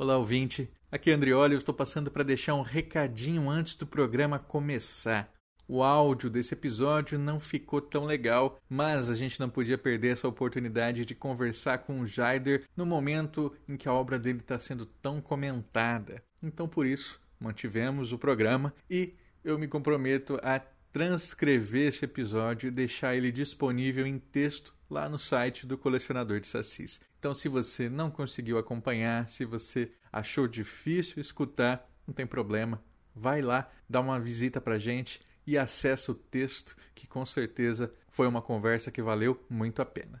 Olá, ouvinte. Aqui é Andrioli, eu estou passando para deixar um recadinho antes do programa começar. O áudio desse episódio não ficou tão legal, mas a gente não podia perder essa oportunidade de conversar com o Jaider no momento em que a obra dele está sendo tão comentada. Então, por isso, mantivemos o programa e eu me comprometo a transcrever esse episódio e deixar ele disponível em texto lá no site do Colecionador de Sassis. Então, se você não conseguiu acompanhar, se você achou difícil escutar, não tem problema. Vai lá, dá uma visita pra gente e acessa o texto, que com certeza foi uma conversa que valeu muito a pena.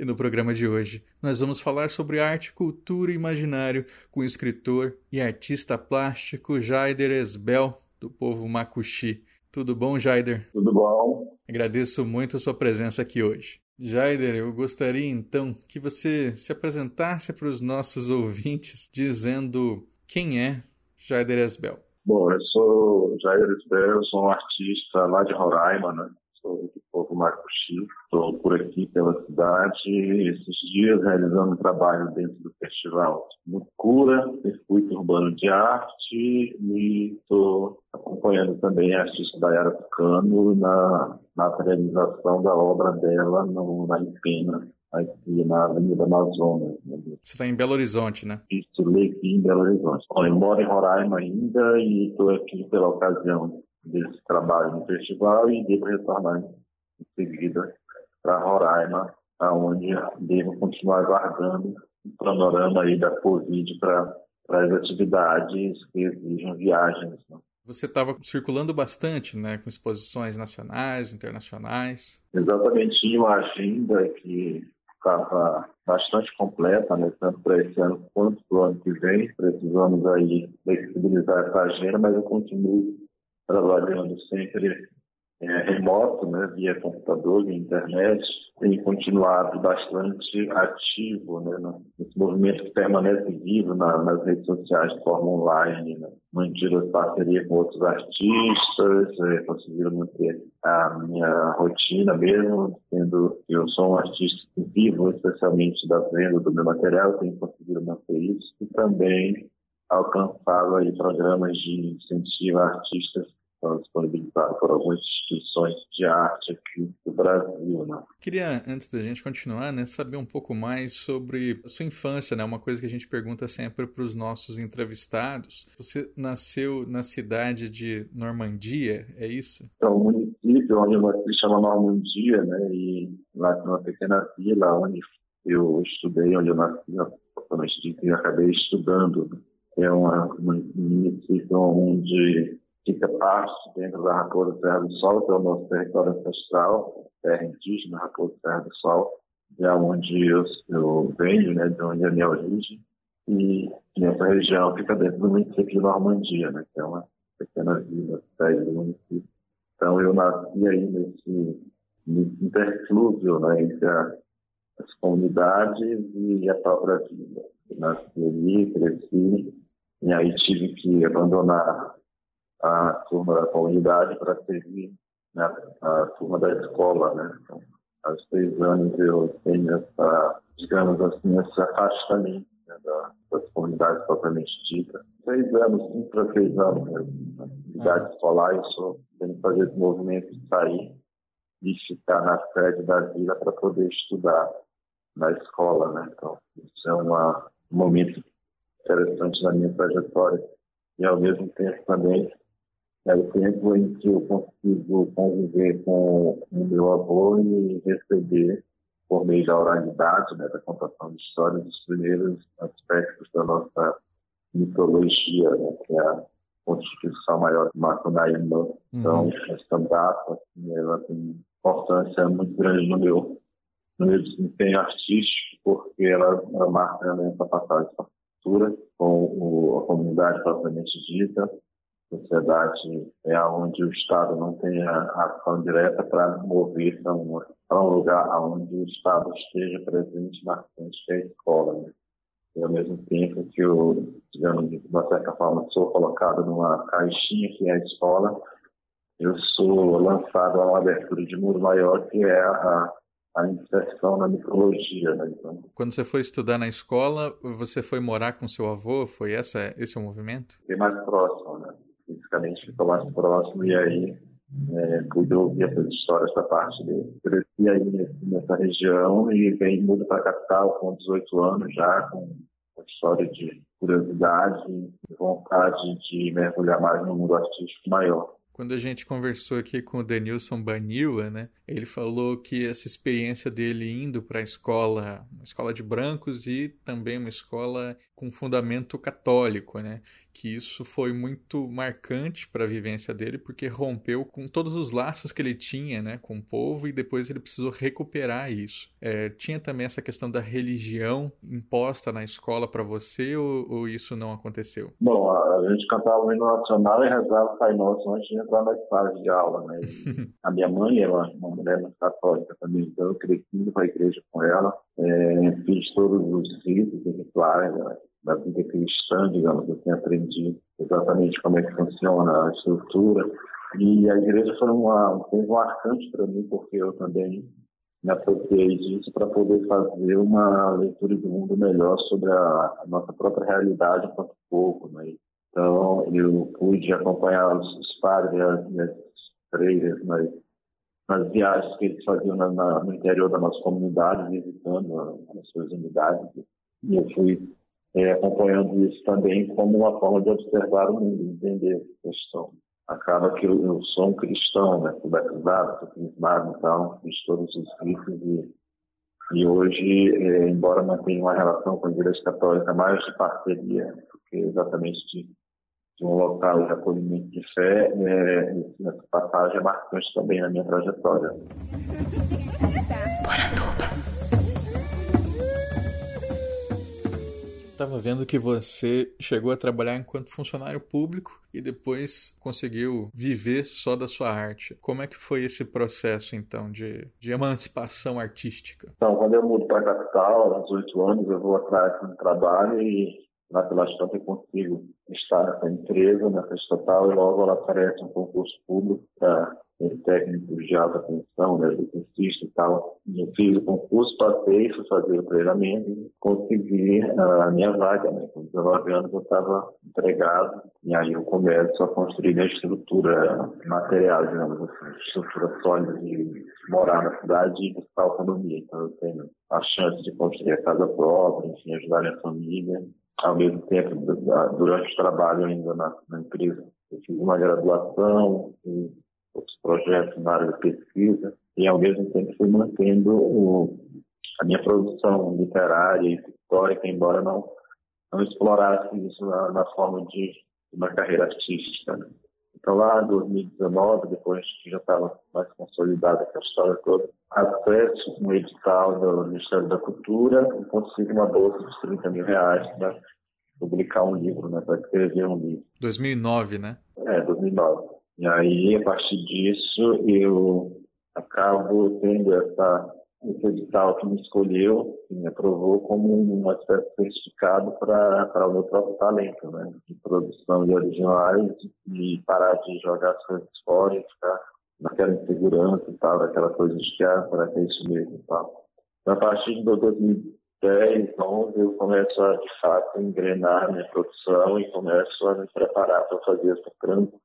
E no programa de hoje, nós vamos falar sobre arte, cultura e imaginário com o escritor e artista plástico Jaider Esbel, do povo Macuxi. Tudo bom, Jaider? Tudo bom? Agradeço muito a sua presença aqui hoje. Jaider, eu gostaria então que você se apresentasse para os nossos ouvintes dizendo quem é Jaider Esbel. Bom, eu sou Jair Esbel, sou um artista lá de Roraima, né? Sou do povo Macuxi, estou por aqui pela cidade, esses dias realizando um trabalho dentro do festival Mucura, Circuito Urbano de Arte, e estou acompanhando também a artista Dayara Tucano na, na realização da obra dela no, na Empena, aqui na Avenida Amazonas. né? Você está em Belo Horizonte, né? Isso, aqui em Belo Horizonte. Bom, eu moro em Roraima ainda e estou aqui pela ocasião desse trabalho no festival e devo retornar em seguida para Roraima, aonde devo continuar guardando o panorama aí da Covid para as atividades que exigem viagens. né? Você estava circulando bastante, né, com exposições nacionais, internacionais. Exatamente, tinha uma agenda que estava bastante completa, né, tanto para esse ano quanto para o ano que vem. Precisamos aí flexibilizar essa agenda, mas eu continuo trabalhando sempre é, remoto, né, via computador, via internet, tenho continuado bastante ativo né, nesse movimento que permanece vivo na- nas redes sociais de forma online. Né. Mantido parceria com outros artistas, é, conseguiram manter a minha rotina mesmo, sendo que eu sou um artista vivo especialmente da venda do meu material, tenho conseguido manter isso e também alcançado aí programas de incentivo a artistas são disponibilizados por algumas instituições de arte aqui do Brasil, né? Queria, antes da gente continuar, né, saber um pouco mais sobre a sua infância, né? Uma coisa que a gente pergunta sempre para os nossos entrevistados. Você nasceu na cidade de Normandia, é isso? Então, o município onde eu nasci chama Normandia, né? E lá tem uma pequena vila onde eu estudei, onde eu nasci, eu acabei estudando. É uma- um município onde fica parte dentro da Raposa Serra do Sol, que é o nosso território ancestral, terra indígena, Raposa Serra do Sol, de onde eu, eu venho, né? De onde é a minha origem. E nessa região fica dentro do município de Normandia, né? Que é uma pequena vila, sede do município. Então, eu nasci aí nesse, nesse interflúvio né, entre a- as comunidades e a própria vida. Eu nasci ali, cresci, e aí tive que abandonar a turma da comunidade para servir né, a turma da escola. Né? Então, aos seis anos eu tenho essa, digamos assim, esse afastamento né, da, das comunidades propriamente ditas. Seis anos, cinco para seis anos. Na idade escolar, eu sou tenho que fazer esse movimento de sair e ficar na sede da vila para poder estudar na escola, né? Então, isso é uma, um momento interessante na minha trajetória e, ao mesmo tempo, também é o tempo em que eu consigo conviver com o meu avô e receber, por meio da oralidade, né, da contação de histórias, os primeiros aspectos da nossa mitologia, né, que é a discussão maior de Macunaíma. Uhum. Então, essa data assim, ela tem importância muito grande no meu, no meu desempenho artístico, porque ela, ela marca essa passagem essa cultura com o, a comunidade propriamente dita, sociedade é onde o Estado não tem a, ação direta para mover para um, um lugar onde o Estado esteja presente na frente que é escola. Né? E ao mesmo tempo que eu, digamos, de uma certa forma, sou colocado numa caixinha que é a escola, eu sou lançado a uma abertura de muro maior que é a, a inserção na micologia. Né? Então, Quando você foi estudar na escola, você foi morar com seu avô? Foi essa, esse o movimento? Bem mais próximo, né? Fisicamente ficou mais próximo e aí é, pude ouvir essas histórias da parte dele. Cresci aí nessa região e vem mudo para a capital com 18 anos já, com uma história de curiosidade e vontade de mergulhar mais no mundo artístico maior. Quando a gente conversou aqui com o Denilson Banila, né, ele falou que essa experiência dele indo para a escola, uma escola de brancos e também uma escola com fundamento católico, né, que isso foi muito marcante para a vivência dele, porque rompeu com todos os laços que ele tinha né, com o povo e depois ele precisou recuperar isso. É, tinha também essa questão da religião imposta na escola para você ou, ou, isso não aconteceu? Bom, a gente cantava o hino nacional e rezava o Pai Nosso antes de entrar na sala de aula. Né? a minha mãe era uma mulher muito católica também, então eu cresci para a igreja com ela, é, fiz todos os ritos e rituais né? Da vida cristã, digamos assim, aprendi exatamente como é que funciona a estrutura. E a igreja foi uma, foi marcante para mim, porque eu também me apropriei disso para poder fazer uma leitura do mundo melhor sobre a, a nossa própria realidade enquanto povo. Né? Então, eu pude acompanhar os, os padres as freiras nas, nas viagens que eles faziam na, na, no interior da nossa comunidade, visitando as suas unidades. E eu fui é, acompanhando isso também como uma forma de observar o mundo, entender a questão. Acaba que eu, eu sou um cristão, né? Fui batizado, sou crismado, então fiz todos os ritos e, e hoje, é, embora mantenha uma relação com a Igreja Católica mais de parceria, porque exatamente de, de um local de acolhimento de fé, é, essa passagem é marcante também na minha trajetória. Estava vendo que você chegou a trabalhar enquanto funcionário público e depois conseguiu viver só da sua arte. Como é que foi esse processo, então, de, de emancipação artística? Então, quando eu mudo para a capital, aos oito anos, eu vou atrás de um trabalho e lá pelas tantas eu consigo estar nessa empresa, nessa estatal, e logo ela aparece um concurso público para técnico de alta tensão, né, eletricista e tal. Eu fiz o concurso, passei, fui fazer o treinamento e consegui a minha vaga. Né? Com 19 anos eu estava empregado e aí eu começo a construir a estrutura material, digamos assim, estrutura sólida de morar na cidade e buscar autonomia. Então eu tenho a chance de construir a casa própria, enfim, ajudar a minha família. Ao mesmo tempo, durante o trabalho ainda na, na empresa, eu fiz uma graduação, outros projetos na área de pesquisa e, ao mesmo tempo, fui mantendo o, a minha produção literária e histórica, embora não, não explorasse isso na, na forma de uma carreira artística. Né? Então, lá em 2019, depois que já estava mais consolidada a história toda, acesso um edital do Ministério da Cultura e consigo uma bolsa de 30 mil reais para publicar um livro, né, para escrever um livro. 2009, né? É, 2009. E aí, a partir disso, eu acabo tendo essa, esse edital que me escolheu, que me aprovou como uma espécie de certificado para o meu próprio talento, né? De produção de originais e parar de jogar as coisas fora e ficar naquela insegurança e tal, aquela coisa de que, ah, será que é isso mesmo e tal. Então, a partir de 2010, 11, eu começo a, de fato, engrenar minha produção e começo a me preparar para fazer essa transição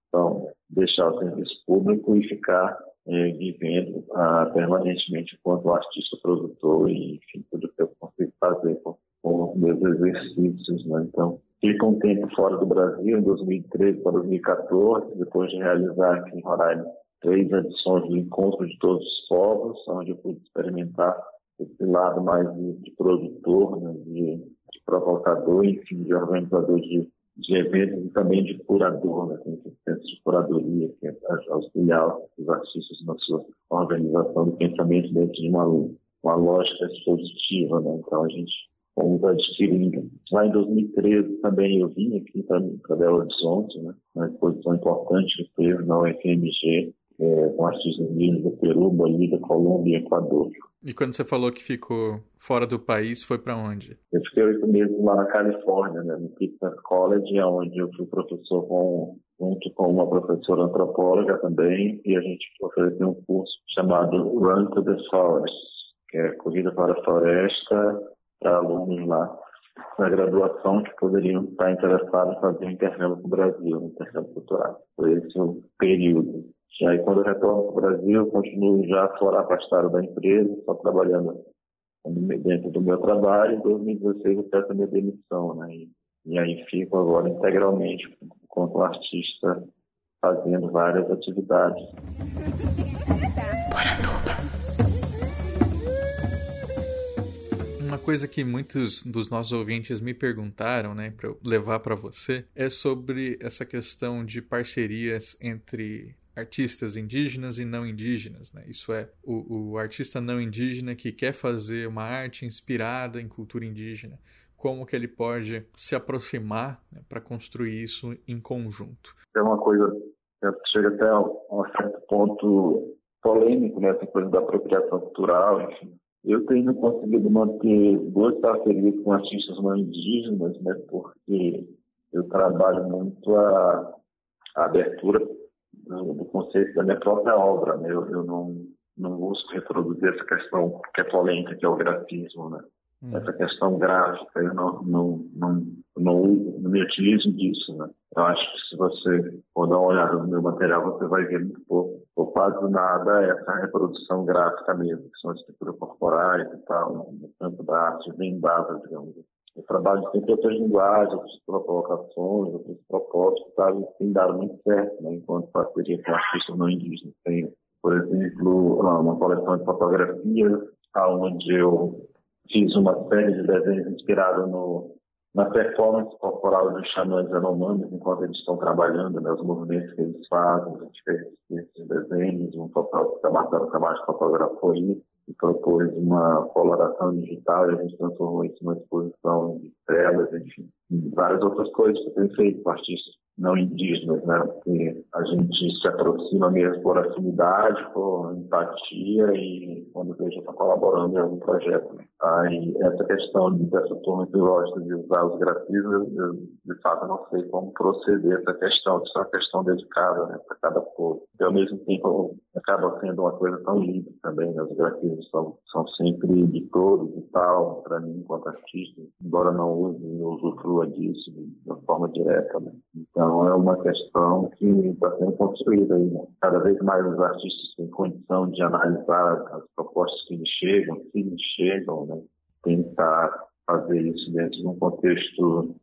deixar o serviço público e ficar é, vivendo ah, permanentemente enquanto artista produtor e, enfim, tudo que eu consigo fazer com, com meus exercícios. Né? Então, fico um tempo fora do Brasil, em 2013 para 2014, depois de realizar aqui em Roraima três edições do Encontro de Todos os Povos, onde eu pude experimentar esse lado mais de, de produtor, né? de, de provocador, enfim, de organizador de de eventos e também de curador, né? tem centros de curadoria, que é auxiliar os artistas na sua organização do pensamento dentro de uma, uma lógica expositiva. Né? Então a gente fomos adquirindo. Lá em 2013 também eu vim aqui para Belo Horizonte, né? uma exposição importante que teve na UFMG, é, com artistas vindos do Peru, Bolívia, Colômbia e Equador. E quando você falou que ficou fora do país, foi para onde? Eu fiquei oito meses lá na Califórnia, né, no Pittsburgh College, onde eu fui professor com, junto com uma professora antropóloga também, e a gente ofereceu um curso chamado Run to the Forest, que é Corrida para a Floresta, para alunos lá na graduação que poderiam estar interessados em fazer intercâmbio para o Brasil, intercâmbio cultural. Foi esse o período. E aí, quando eu retorno para o Brasil, eu continuo já fora afastado da empresa, só trabalhando dentro do meu trabalho. Em 2016, eu peço a minha demissão, né? E, e aí fico agora integralmente como artista, fazendo várias atividades. Uma coisa que muitos dos nossos ouvintes me perguntaram, né, para levar para você, é sobre essa questão de parcerias entre artistas indígenas e não indígenas. Né? Isso é, o, o artista não indígena que quer fazer uma arte inspirada em cultura indígena, como que ele pode se aproximar né, para construir isso em conjunto? É uma coisa que chega até a um certo ponto polêmico, né? essa coisa da apropriação cultural, enfim. Eu tenho conseguido manter boas parcerias com artistas não indígenas, né? porque eu trabalho muito a, a abertura do, do conceito da minha própria obra. Né? Eu, eu não, não busco reproduzir essa questão que é polêmica, que é o grafismo, né? Hum. Essa questão gráfica, eu não, não, não, não, não me utilizo disso, né? Eu acho que se você for dar uma olhada no meu material, você vai ver muito pouco, ou quase nada, essa reprodução gráfica mesmo, que são estruturas corporais e tal, no campo da arte bem dada, digamos. Eu trabalho sempre outras linguagens, outras provocações, outros propósitos, sabe? E tem dado muito certo, né? Enquanto parceria com artistas não indígenas. Tem, por exemplo, uma coleção de fotografias, onde eu fiz uma série de desenhos inspirados no, na performance corporal dos xamãs anomames enquanto eles estão trabalhando, né, os movimentos que eles fazem, a gente fez esses desenhos, um fotógrafo, o Marcelo Camacho fotografou isso, e propôs uma coloração digital e a gente transformou isso numa exposição de telas, enfim, várias outras coisas que eu tenho feito com artistas não indígenas, né? Porque a gente se aproxima mesmo por afinidade, por empatia e quando veja está colaborando em algum projeto. Né? Aí essa questão dessa turma que de usar os grafismos, eu, de fato não sei como proceder essa questão, isso é uma questão dedicada né, para cada povo. E ao mesmo tempo acaba sendo uma coisa tão linda também, né? Os grafismos são, são sempre de todos e tal, para mim enquanto artista, embora não use, não usufrua disso de uma forma direta, né? Então, então, é uma questão que está sendo construída. Né? Cada vez mais os artistas têm condição de analisar as propostas que lhes chegam, que lhes chegam, né? tentar fazer isso dentro de um contexto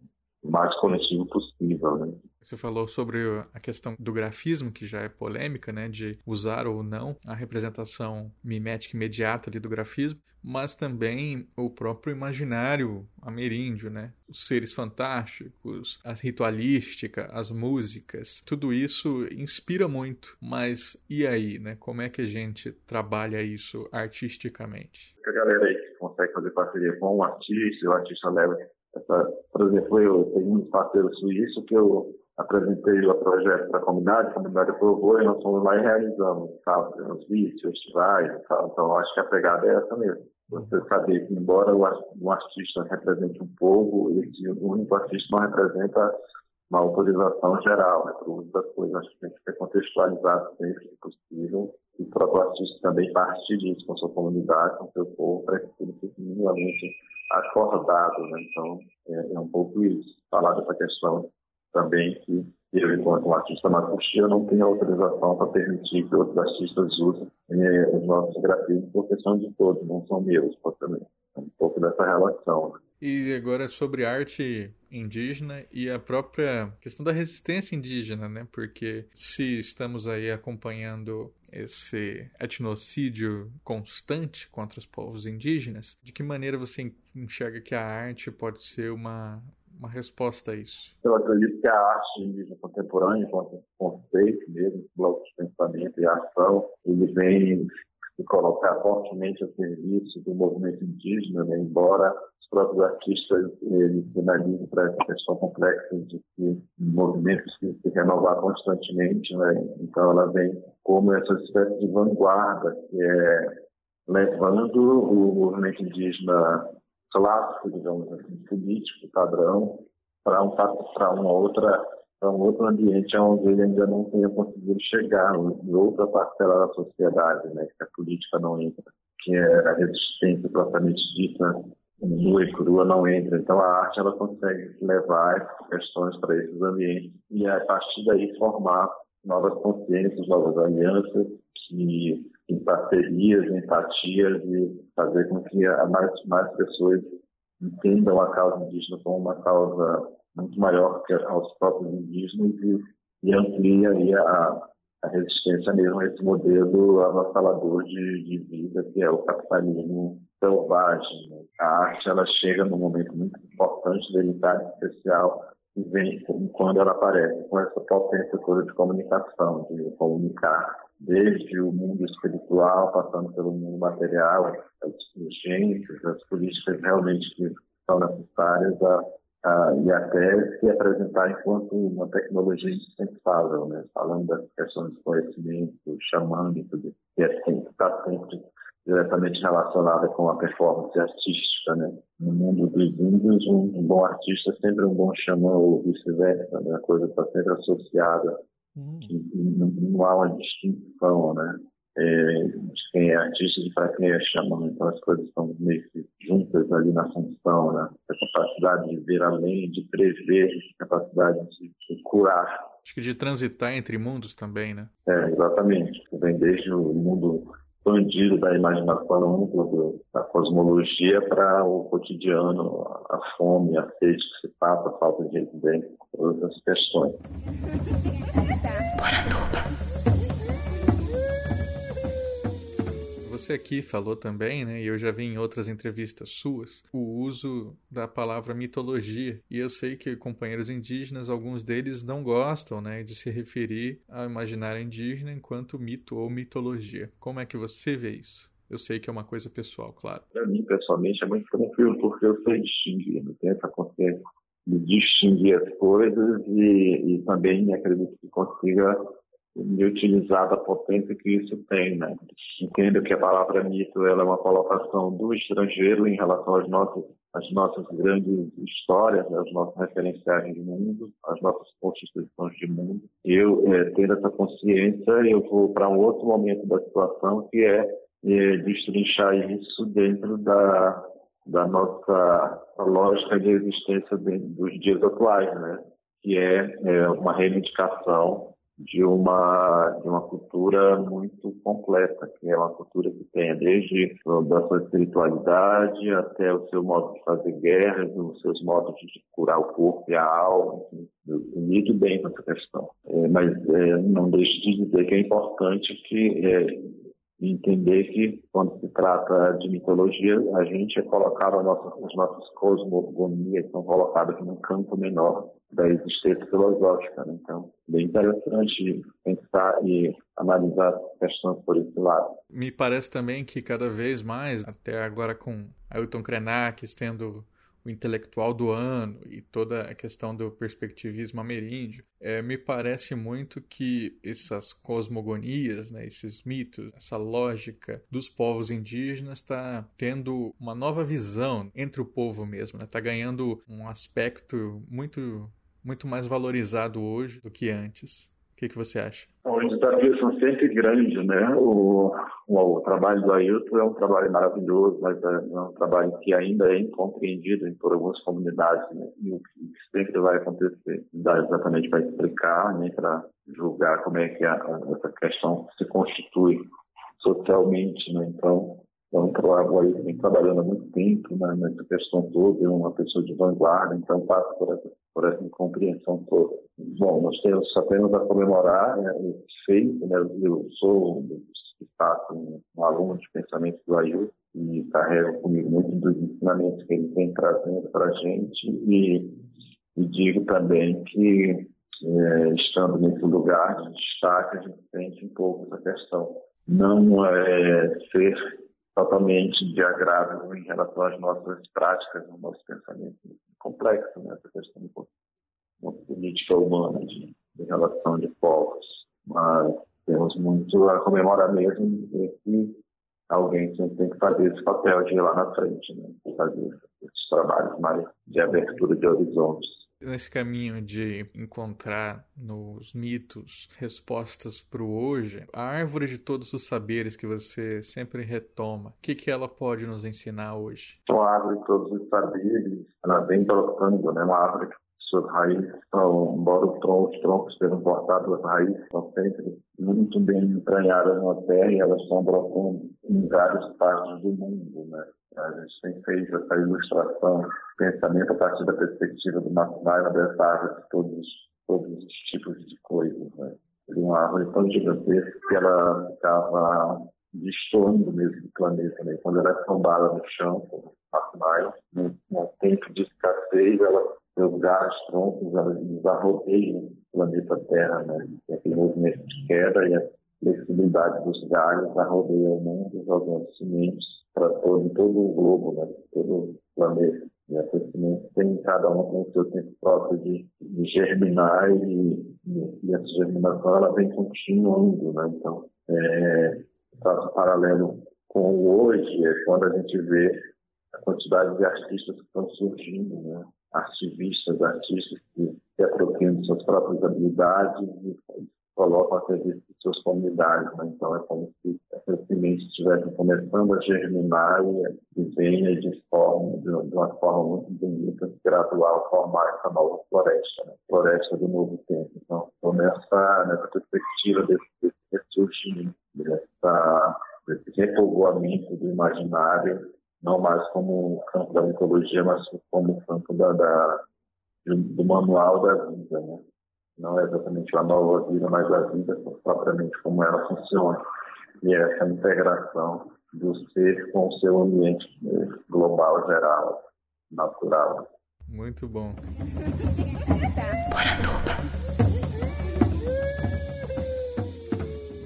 mais coletivo possível. Né? Você falou sobre a questão do grafismo, que já é polêmica, né, de usar ou não a representação mimética imediata ali do grafismo, mas também o próprio imaginário ameríndio, né, os seres fantásticos, a ritualística, as músicas, tudo isso inspira muito. Mas e aí, né, como é que a gente trabalha isso artisticamente? A galera aí que consegue fazer parceria com um artista, o artista leva essa, por exemplo, eu tenho um parceiro suíço que eu apresentei o projeto para a comunidade, a comunidade aprovou e nós fomos lá e realizamos, sabe, vídeos, festivais e tal. Então, acho que a pegada é essa mesmo. Você saber que, embora o artista represente um povo, esse único artista não representa uma autorização geral né, para o uso das coisas. Acho que tem que ser contextualizado sempre que possível. E o próprio artista também partir disso com sua comunidade, com o seu povo, para que tudo fique minimamente acordado. Né? Então, é, é, um pouco isso. Falar dessa questão também que eu, enquanto um artista mapuche, não tenho autorização para permitir que outros artistas usem é, os nossos grafismos, porque são de todos, não são meus, também. É um pouco dessa relação. Né? E agora sobre arte indígena e a própria questão da resistência indígena, né? Porque se estamos aí acompanhando esse etnocídio constante contra os povos indígenas, de que maneira você enxerga que a arte pode ser uma uma resposta a isso? Eu acredito que a arte indígena contemporânea, enquanto conceito mesmo, bloco de pensamento e ação, ele vem se colocar fortemente a serviço do movimento indígena, né? embora os próprios artistas eles sinalizem para essa questão complexa de que movimentos que se renovar constantemente, né? então ela vem como essa espécie de vanguarda que é levando o movimento indígena clássico, digamos assim, político, padrão, para um, uma outra um outro ambiente onde ele ainda não tenha conseguido chegar, em outra parcela da sociedade, né, que a política não entra, que é a resistência propriamente dita, nua e crua não entra. Então a arte ela consegue levar essas questões para esses ambientes e a partir daí formar novas consciências, novas alianças que em parcerias, empatias e fazer com que mais, mais pessoas entendam a causa indígena como uma causa muito maior que aos próprios indígenas e, e amplie aí a, a resistência mesmo a esse modelo avassalador de, de vida que é o capitalismo selvagem. Né? A arte ela chega num momento muito importante, delicado, especial, e vem quando ela aparece com essa potência toda de comunicação, de comunicar desde o mundo espiritual, passando pelo mundo material, as urgências, as políticas realmente que são necessárias a, a, e até se apresentar enquanto uma tecnologia indispensável, né? falando das questões de conhecimento, xamânico, que é está sempre diretamente relacionada com a performance artística, né? No mundo dos índios, um bom artista é sempre um bom xamã ou vice-versa, né? A coisa está sempre associada Hum. Não, não, há uma distinção, né? É, de quem é artista e para quem é xamã. Então as coisas estão meio que juntas ali na função, né? A capacidade de ver além, de prever, a capacidade de, de curar. Acho que de transitar entre mundos também, né? É, exatamente. Vem desde o mundo expandido da imaginação ampla da cosmologia para o cotidiano, a fome, a sede que se passa, a falta de residência, todas as questões. Você aqui falou também, né, e eu já vi em outras entrevistas suas, o uso da palavra mitologia. E eu sei que companheiros indígenas, alguns deles não gostam, né, de se referir ao imaginário indígena enquanto mito ou mitologia. Como é que você vê isso? Eu sei que é uma coisa pessoal, claro. Para mim, pessoalmente, é muito tranquilo, porque eu sei distinguir, não tenho essa consciência de distinguir as coisas e, e também acredito que consiga e utilizar da potência que isso tem, né? Entendo que a palavra mito ela é uma colocação do estrangeiro em relação às nossas, às nossas grandes histórias, aos nossos referenciais de mundo, às nossas constituições de mundo. Eu, é, tendo essa consciência, eu vou para um outro momento da situação que é, é destrinchar isso dentro da, da nossa lógica de existência dos dias atuais, né? Que é, é uma reivindicação de uma, de uma cultura muito completa, que é uma cultura que tem desde a sua espiritualidade até o seu modo de fazer guerras, os seus modos de curar o corpo e a alma, enfim, lido bem com essa questão. É, mas é, não deixe de dizer que é importante que é, entender que quando se trata de mitologia, a gente é colocado, as nossas cosmogonias são colocadas num campo menor da existência filosófica. Né? Então, bem interessante pensar e analisar questões por esse lado. Me parece também que cada vez mais, até agora com Ailton Krenak tendo o intelectual do ano e toda a questão do perspectivismo ameríndio, é, me parece muito que essas cosmogonias, né, esses mitos, essa lógica dos povos indígenas está tendo uma nova visão entre o povo mesmo, está né, tá ganhando um aspecto muito muito mais valorizado hoje do que antes. Que, que você acha? Os desafios são sempre grandes, né? O, o, o trabalho do Ailton é um trabalho maravilhoso, mas é, é um trabalho que ainda é incompreendido por algumas comunidades, né? E o que sempre vai acontecer, não dá exatamente para explicar, nem para julgar como é que a, essa questão se constitui socialmente, né? Então, é um aí vem trabalhando há muito tempo né, nessa questão toda, é uma pessoa de vanguarda, então passa por essa, por essa incompreensão toda. Bom, nós temos, temos a comemorar né, esse feito, né, eu sou um, um aluno de pensamento do Ailton e carrego comigo muito dos ensinamentos que ele vem trazendo para a gente e E digo também que, é, estando nesse lugar de destaque, a gente sente um pouco essa questão. Não é ser totalmente de agrado em relação às nossas práticas, ao nosso pensamento complexo, né? essa questão da política humana de, de relação de povos. Mas temos muito a comemorar mesmo que alguém tem que fazer esse papel de ir lá na frente, né? fazer esses trabalhos mais de abertura de horizontes nesse caminho de encontrar nos mitos respostas para o hoje, a árvore de todos os saberes que você sempre retoma, o que, que ela pode nos ensinar hoje? Então, a árvore de todos os saberes, ela vem trocando, né? Uma árvore que suas raízes estão, embora os troncos, os troncos sejam as raízes estão sempre muito bem entranhadas na terra e elas estão brotando em várias partes do mundo, né? A gente tem feito essa ilustração, pensamento a partir da perspectiva do Macunaíma dessa árvore de todos, todos os tipos de coisas. Né? Uma árvore tão gigantesca que ela ficava destoando mesmo do planeta. Né? Quando ela é tombada no chão, Macunaíma, num, num tempo de escassez, ela, seus galhos, troncos, elas arrodeiam o planeta Terra. Né? Tem aquele movimento de queda e a flexibilidade dos galhos arrodeia o mundo, jogando sementes para todo, todo o globo, né? todo o planeta. E a crescimento tem cada um tem o seu tempo próprio de, de germinar e, e, essa germinação ela vem continuando, né? Então, é, faço paralelo com hoje, é quando a gente vê a quantidade de artistas que estão surgindo, né? Ativistas, artistas que se apropriam de suas próprias habilidades e colocam a serviço de suas comunidades. Né? Então, é como se essas sementes estivessem começando a germinar e venha de, forma, de, uma forma muito bonita, gradual, formar essa nova floresta, né? floresta do novo tempo. Então, estou nessa, nessa perspectiva desse, desse ressurgimento, dessa, desse repovoamento do imaginário, não mais como campo da mitologia, mas como campo da, da do manual da vida, né? Não é exatamente a nova vida, mas a vida propriamente como ela funciona. E essa integração do ser com o seu ambiente global, geral, natural. Muito bom.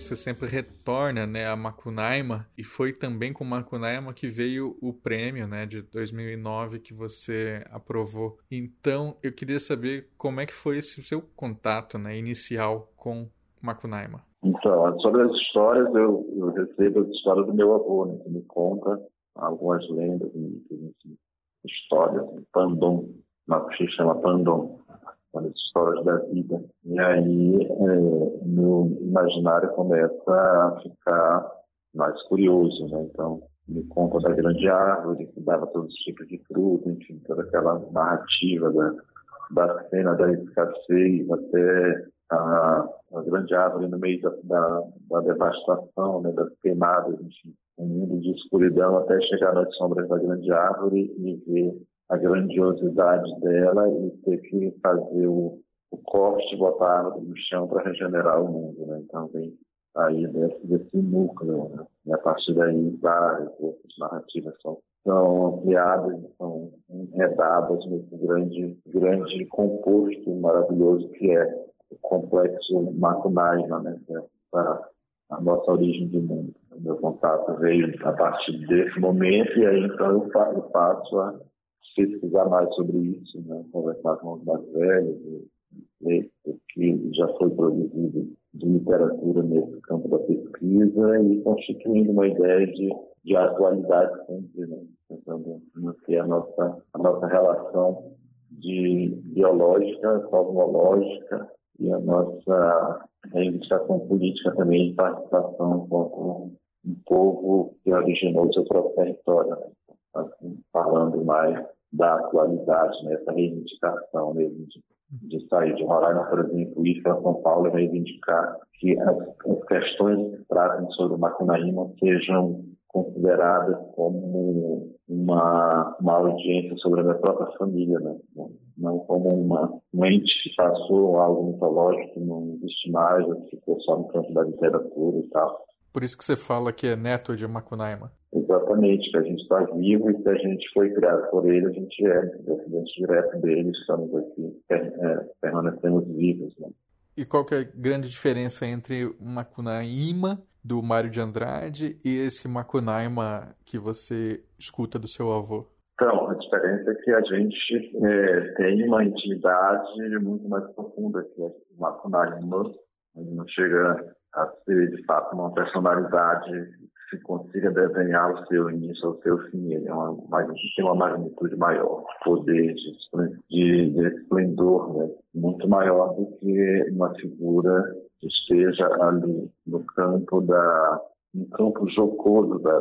Você sempre retorna né, a Macunaíma e foi também com Macunaíma que veio o prêmio né, de 2009 que você aprovou. Então eu queria saber como é que foi esse seu contato né, inicial com Macunaíma. Então, sobre as histórias, eu, eu recebo as histórias do meu avô, né, que me conta algumas lendas, histórias, Pandom, Mapuche chama Pandom, as histórias da vida. E aí, é, meu imaginário começa a ficar mais curioso, né? Então, me conta da grande árvore, que dava todos os tipos de fruta, enfim, toda aquela narrativa da, da cena da escassez até a, a grande árvore no meio da, da, da devastação, né, das queimadas, enfim, um mundo de escuridão até chegar nas sombras da grande árvore e ver a grandiosidade dela e ter que fazer o, o corte, botar a árvore no chão para regenerar o mundo. Né? Então vem aí desse, desse núcleo. Né? E a partir daí várias outras narrativas são, são ampliadas, são enredadas nesse grande, grande composto maravilhoso que é o complexo Macunaíma, né? que é a, a nossa origem de mundo. O meu contato veio a partir desse momento e aí então eu passo a pesquisar mais sobre isso, né? conversar com os mais velhos, o que já foi produzido de literatura nesse campo da pesquisa e constituindo uma ideia de, de atualidade sempre, né? tentando manter a nossa, a nossa relação de biológica, cosmológica e a nossa reivindicação política também de participação com um povo que originou seu próprio território, né? assim, falando mais da atualidade, né? essa reivindicação mesmo de, de sair de Roraima, por exemplo, ir para São Paulo e reivindicar que as, as questões que tratem sobre o Macunaíma sejam consideradas como uma, uma audiência sobre a minha própria família, né? não como uma, um ente que passou algo mitológico não existe mais, ficou só no campo da literatura e tal. Por isso que você fala que é neto de Macunaíma. Exatamente, que a gente está vivo e que a gente foi criado por ele, a gente é descendente direto dele, estamos aqui, é, permanecemos vivos. Né? E qual que é a grande diferença entre o Macunaíma do Mário de Andrade e esse Macunaíma que você escuta do seu avô? Então, a diferença é que a gente é, tem uma intimidade muito mais profunda que o Macunaíma. Ele não chega a ser, de fato, uma personalidade que consiga desenhar o seu início ao seu fim. Ele é uma, tem uma magnitude maior, poder de, de, esplendor né? muito maior do que uma figura que esteja ali no campo da no campo jocoso da,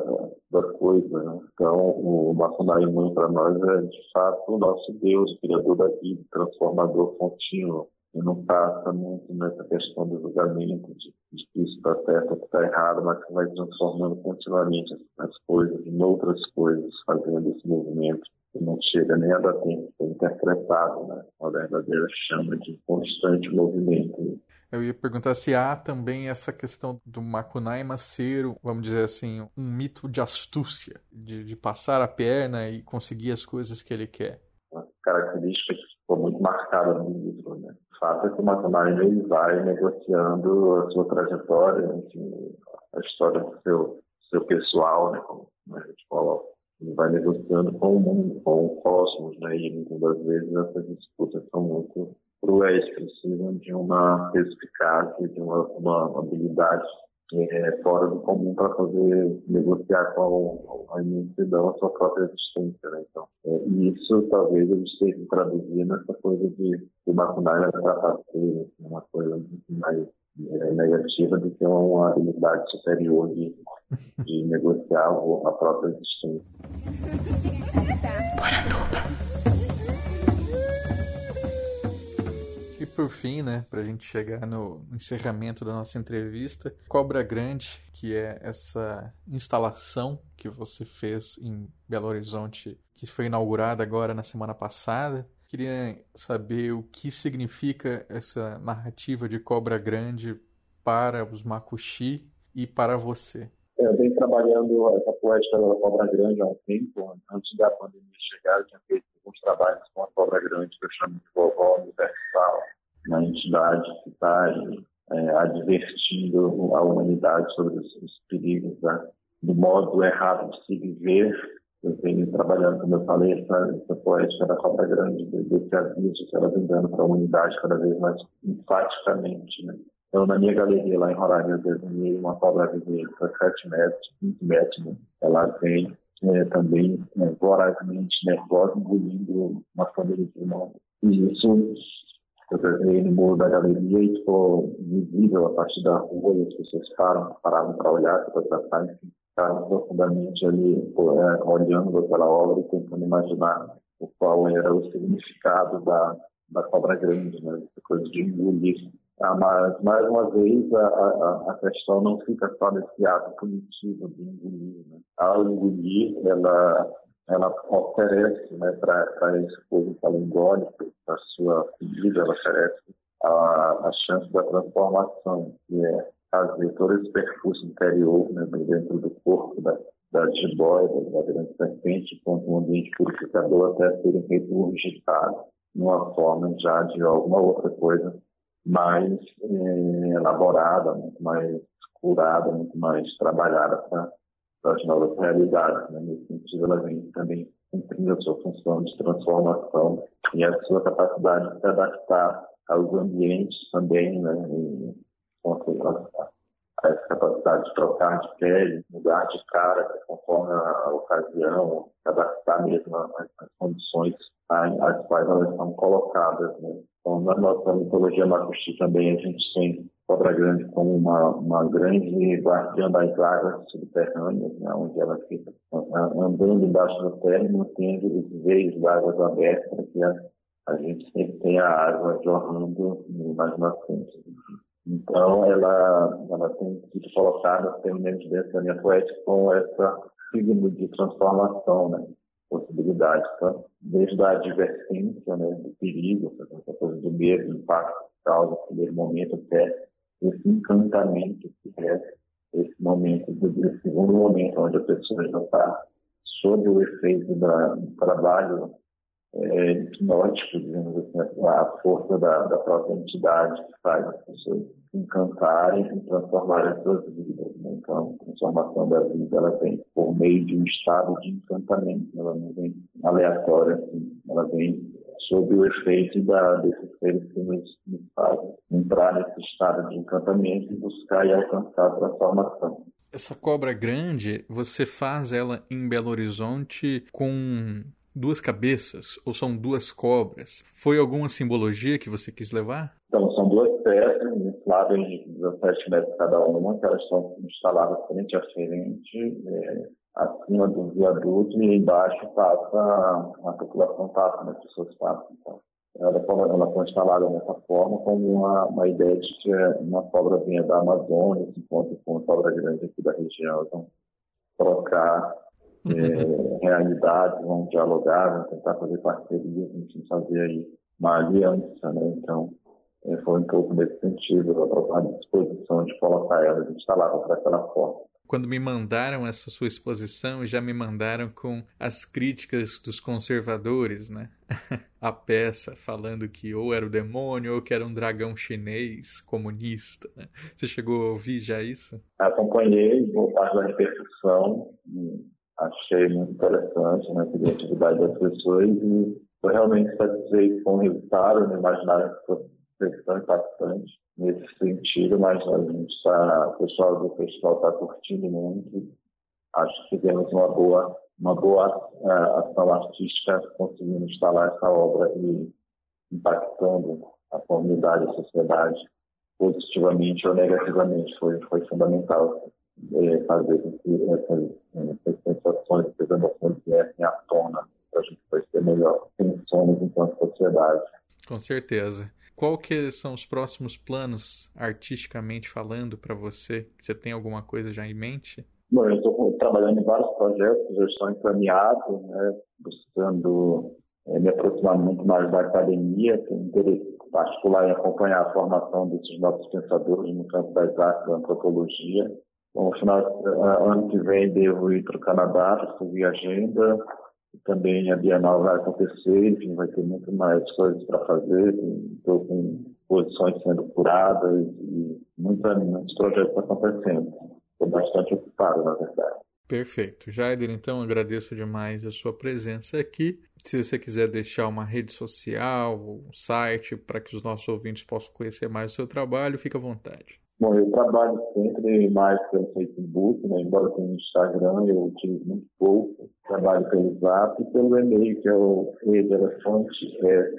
da, coisa. Né? Então, o maçonarismo para nós é, de fato, o nosso Deus, Criador da vida, transformador contínuo e não passa muito nessa questão do julgamento, de, de que isso está certo ou está errado, mas que vai transformando continuamente as coisas em outras coisas, fazendo esse movimento que não chega nem a dar tempo de ser interpretado, né? uma verdadeira chama de constante movimento. Eu ia perguntar se há também essa questão do Macunaíma ser, vamos dizer assim, um mito de astúcia, de, de passar a perna e conseguir as coisas que ele quer. Uma característica que ficou muito marcada no livro, né? Fato é que o ele vai negociando a sua trajetória, enfim, a história do seu, seu pessoal, né? como a gente coloca ele vai negociando com o mundo, com o cosmos, né? E muitas das vezes essas disputas são muito cruéis, precisam de uma perspicácia, de uma, uma habilidade é, fora do comum para poder negociar com a, a imensidão a sua própria existência. Né? Então, é, isso talvez gente esteja traduzir nessa coisa de o Bakunai era trapaceiro, assim, uma coisa mais é, negativa do que uma habilidade superior de, de negociar a própria existência. Por fim, né, para a gente chegar no encerramento da nossa entrevista, Cobra Grande, que é essa instalação que você fez em Belo Horizonte, que foi inaugurada agora na semana passada. Queria saber o que significa essa narrativa de Cobra Grande para os Makushi e para você. É, eu venho trabalhando essa poética da Cobra Grande há um tempo. Antes da pandemia chegar, eu tinha feito alguns trabalhos com a Cobra Grande, que eu chamo de vovó universal, uma entidade que está é, advertindo a humanidade sobre os, os perigos da, do modo errado de se viver eu venho trabalhando, como eu falei, essa, essa poética da Cobra Grande, desse aviso que ela vem dando para a humanidade cada vez mais enfaticamente. Né? Então, na minha galeria lá em Roraima, eu desenhei uma cobra para 7 metros, 20 metros. Né? Ela vem é, também é, vorazmente nervosa, engolindo uma família de irmãos. E isso desenhei no muro da galeria e ficou visível a partir da rua e as pessoas param, paravam para olhar, para enfim ficaram profundamente ali é, olhando aquela obra e tentando imaginar o qual era o significado da, da cobra grande, né? essa coisa de engolir. Ah, mas, mais uma vez, a, a, a, questão não fica só nesse ato punitivo de engolir. Né? Ao engolir, ela, ela oferece né, para esse povo engole, para sua vida, ela oferece a, a chance da transformação, que é fazer todo esse percurso interior né, dentro do corpo da, da jiboia, da, grande serpente, com um ambiente purificador até serem regurgitados numa forma já de alguma outra coisa mais eh, elaborada, muito mais curada, muito mais trabalhada para as novas realidades. Né? Nesse sentido, ela vem também cumprindo a sua função de transformação e a sua capacidade de se adaptar aos ambientes também, né? E, a, essa capacidade de trocar de pele, mudar de cara conforme a, ocasião, adaptar mesmo às, condições às quais elas são colocadas. Né? Então, na nossa mitologia macuxi também a gente tem Cobra Grande como uma, uma grande guardiã das águas subterrâneas, né? onde ela fica andando embaixo da terra e mantendo os veios das águas abertas para que a, a gente sempre tenha a água jorrando mais na frente. Então, ela, ela tem sido colocada, pelo menos dentro da minha poética, com essa signo de transformação, né? possibilidade. Então, desde a advertência, né, do perigo, essa coisa do medo, do impacto causa no primeiro momento, até esse encantamento que é esse momento, esse segundo momento, onde a pessoa já está sob o efeito da, do trabalho é, hipnótico, digamos assim, a força da, da própria entidade que faz as pessoas encantarem e transformarem as suas vidas. Né? Então, a transformação da vida ela vem por meio de um estado de encantamento, ela não vem aleatória, assim, ela vem sob o efeito da, desses seres que nos, nos fazem entrar nesse estado de encantamento e buscar e alcançar a transformação. Essa cobra grande, você faz ela em Belo Horizonte com duas cabeças ou são duas cobras? Foi alguma simbologia que você quis levar? Então, são duas peças, infláveis de 17 metros cada uma, que elas estão instaladas frente a frente, é, acima do viaduto e embaixo passa a, população passa, né, as pessoas passam. Então. Ela, ela foi instalada dessa forma como uma, uma ideia de que uma cobra vinha da Amazônia, se encontra com uma cobra grande aqui da região. Então, trocar é, realidades, vão dialogar, vão tentar fazer parcerias, a gente fazer aí uma aliança, né? Então, é, foi um pouco nesse sentido, a, disposição de colocar ela, de instalá-la para aquela forma. Quando me mandaram essa sua exposição, já me mandaram com as críticas dos conservadores, né? a peça falando que ou era o demônio ou que era um dragão chinês comunista. Né? Você chegou a ouvir já isso? Acompanhei boa parte da repercussão achei muito interessante né, a criatividade das pessoas e estou realmente satisfeito com o resultado, não imaginava que fosse impactante nesse sentido, mas a gente está, o pessoal do festival está curtindo muito, acho que temos uma boa, uma boa uh, ação artística conseguindo instalar essa obra e impactando a comunidade, a sociedade positivamente ou negativamente, foi, foi fundamental é, fazer com que essas, essas sensações, essas emoções viessem à tona, para a gente ser melhor pensando enquanto sociedade. Com certeza. Qual que são os próximos planos, artisticamente falando, para você? Você tem alguma coisa já em mente? Bom, eu estou trabalhando em vários projetos que já estão encaminhados, né, buscando é, me aproximar muito mais da academia, tenho interesse particular em acompanhar a formação desses nossos pensadores no campo das artes da antropologia. Bom, final, uh, ano que vem devo ir para o Canadá, subir a agenda. Também a Bienal vai acontecer, enfim, vai ter muito mais coisas para fazer. Estou com posições sendo curadas e muita, muitos projetos acontecendo. Estou bastante ocupado, na verdade. Perfeito. Jaider, então agradeço demais a sua presença aqui. Se você quiser deixar uma rede social, um site para que os nossos ouvintes possam conhecer mais o seu trabalho, fique à vontade. Bom, eu trabalho sempre mais pelo Facebook, né? embora tenha Instagram, eu utilizo muito pouco. Trabalho pelo Zap e pelo e-mail, que é o elefante, é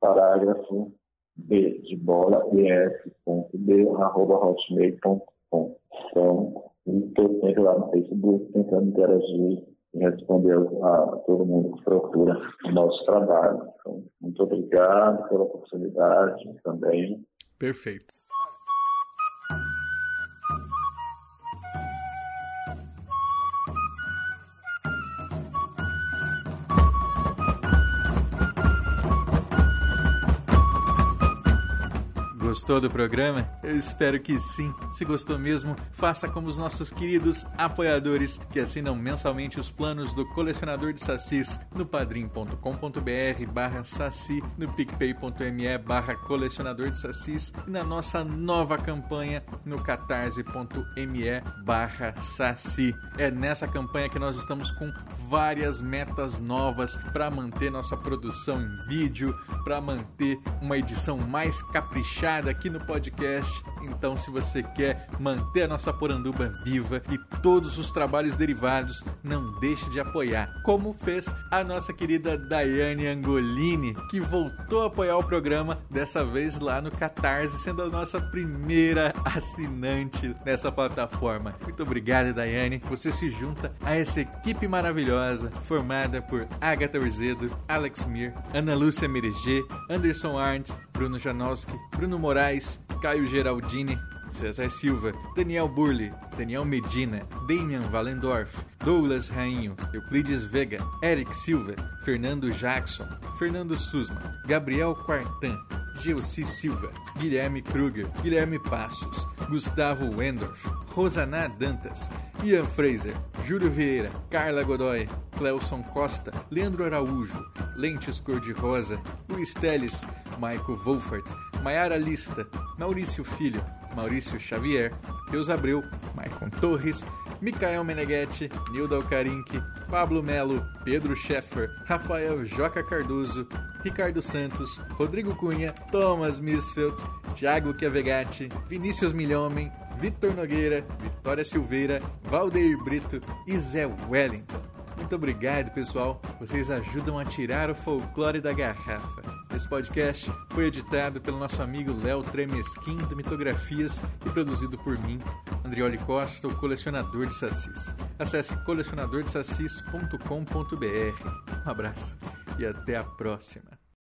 parágrafo B de bola, es.b, arroba hotmail.com. Então, estou sempre lá no Facebook tentando interagir e responder a, todo mundo que procura o nosso trabalho. Então, muito obrigado pela oportunidade também. Perfeito. Gostou do programa? Eu espero que sim. Se gostou mesmo, faça como os nossos queridos apoiadores que assinam mensalmente os planos do colecionador de sacis no padrim.com.br barra saci, no picpay.me barra colecionador de sacis e na nossa nova campanha no catarse.me barra saci. É nessa campanha que nós estamos com várias metas novas para manter nossa produção em vídeo, para manter uma edição mais caprichada aqui no podcast. Então, se você quer manter a nossa Poranduba viva e todos os trabalhos derivados, não deixe de apoiar, como fez a nossa querida Daiane Angolini, que voltou a apoiar o programa, dessa vez lá no Catarse, sendo a nossa primeira assinante nessa plataforma. Muito obrigado, Daiane. Você se junta a essa equipe maravilhosa formada por Agatha Urzedo, Alex Mir, Ana Lúcia Mereger, Anderson Arndt, Bruno Janowski, Bruno Moraes, Caio Geraldini, César Silva, Daniel Burli, Daniel Medina, Damian Valendorf, Douglas Rainho, Euclides Vega, Eric Silva, Fernando Jackson, Fernando Susma, Gabriel Quartan, Geuci Silva, Guilherme Kruger, Guilherme Passos, Gustavo Wendorf, Rosaná Dantas, Ian Fraser, Júlio Vieira, Carla Godoy, Cleuson Costa, Leandro Araújo, Lentes Cor-de-Rosa, Luiz Teles, Maico Wolfert, Maiara Lista, Maurício Filho, Maurício Xavier, Deus Abreu, Maicon Torres, Micael Meneghetti, Nilda Alcarinque, Pablo Melo, Pedro Scheffer, Rafael Joca Cardoso, Ricardo Santos, Rodrigo Cunha, Thomas Misfeld, Thiago Chiavegatti, Vinícius Milhomem, Vitor Nogueira, Vitória Silveira, Valdeir Brito e Zé Wellington. Muito obrigado, pessoal. Vocês ajudam a tirar o folclore da garrafa. Esse podcast foi editado pelo nosso amigo Léo Tremesquim, do Mitografias, e produzido por mim, Andrioli Costa, o colecionador de sacis. Acesse colecionadordesacis.com.br. Um abraço e até a próxima.